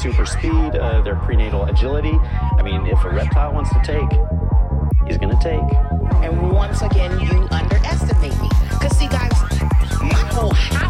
super speed, uh, their prenatal agility. I mean, if a reptile wants to take, he's going to take. And once again, you underestimate me. Because, see, guys, my whole house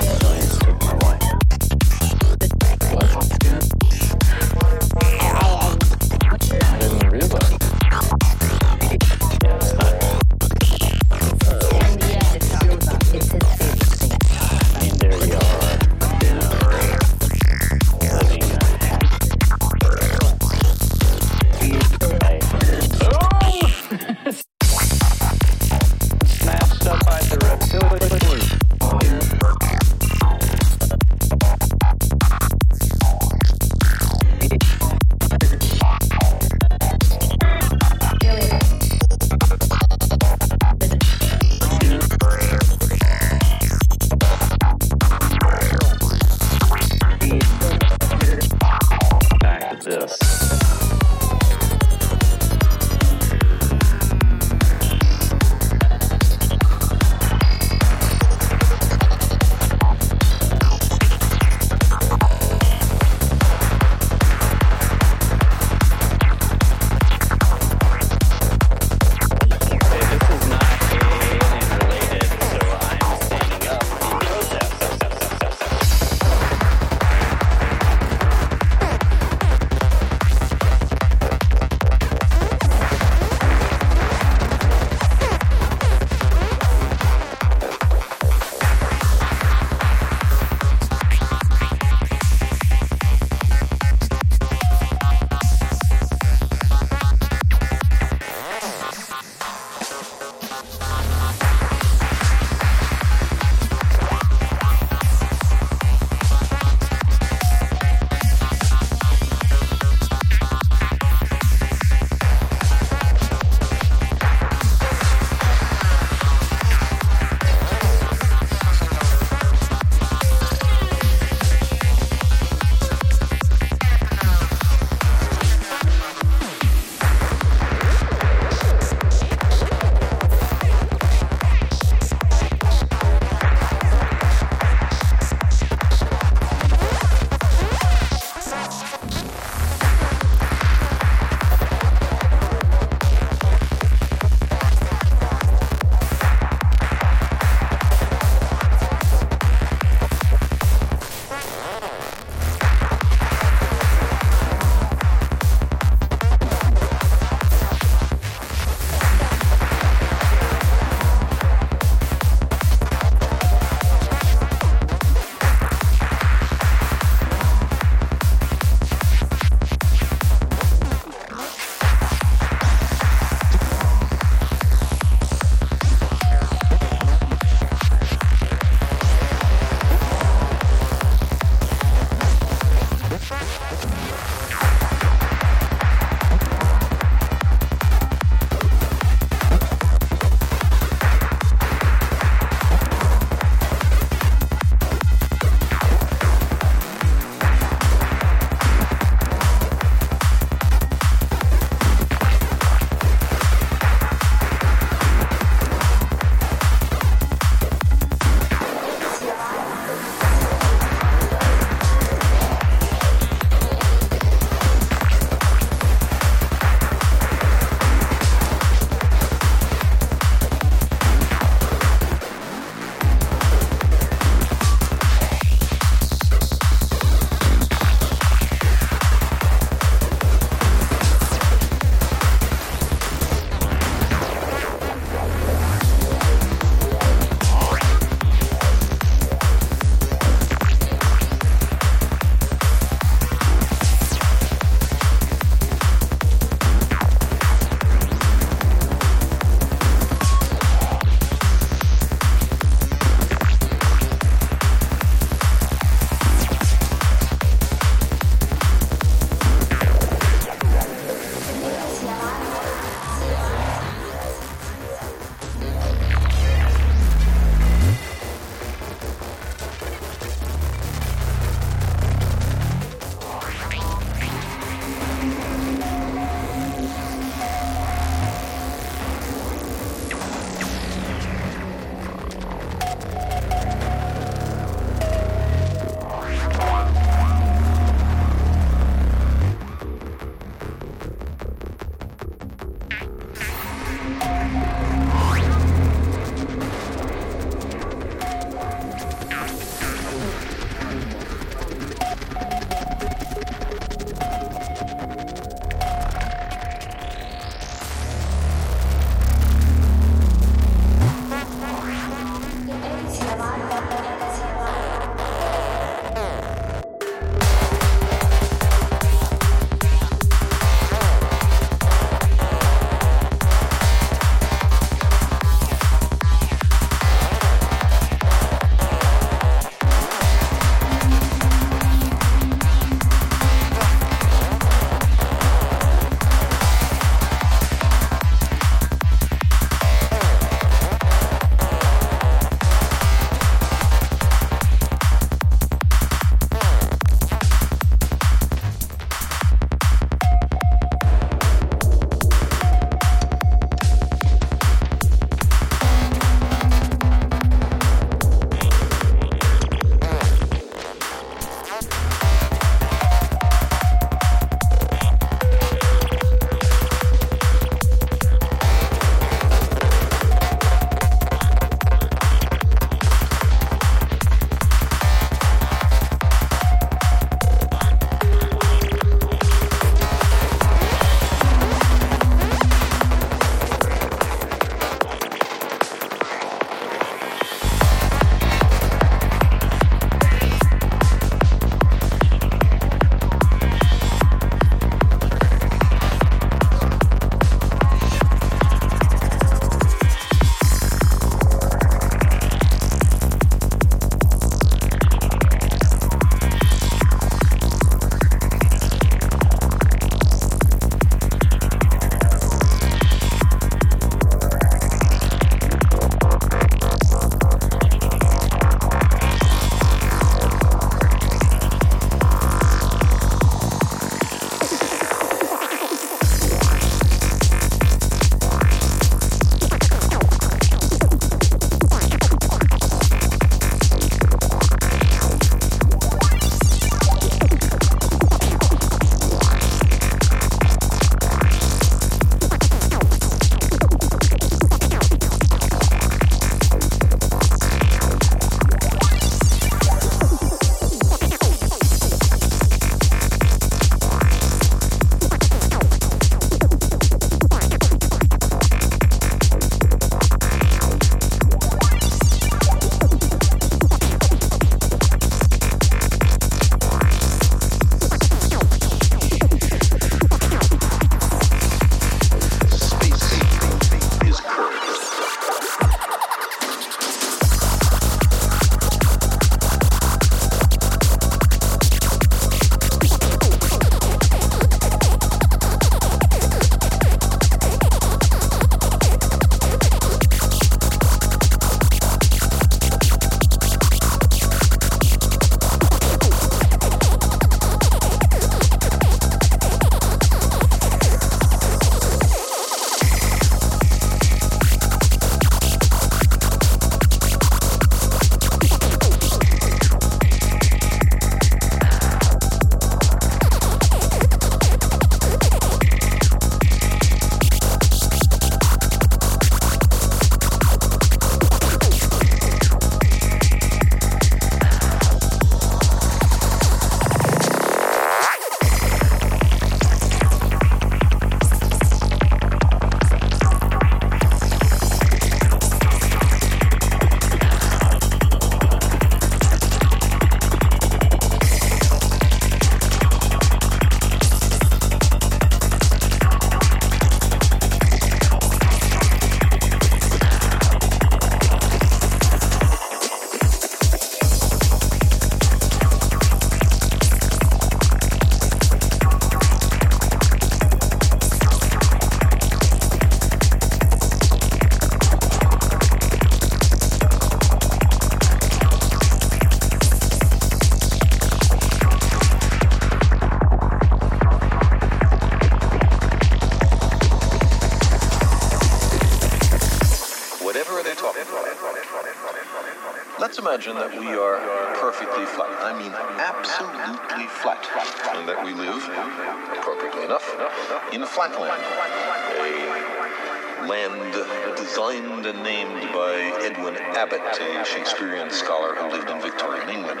land designed and named by Edwin Abbott, a Shakespearean scholar who lived in Victorian England.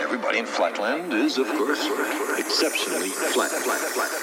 Everybody in flatland is, of course, exceptionally flat. flat, flat, flat.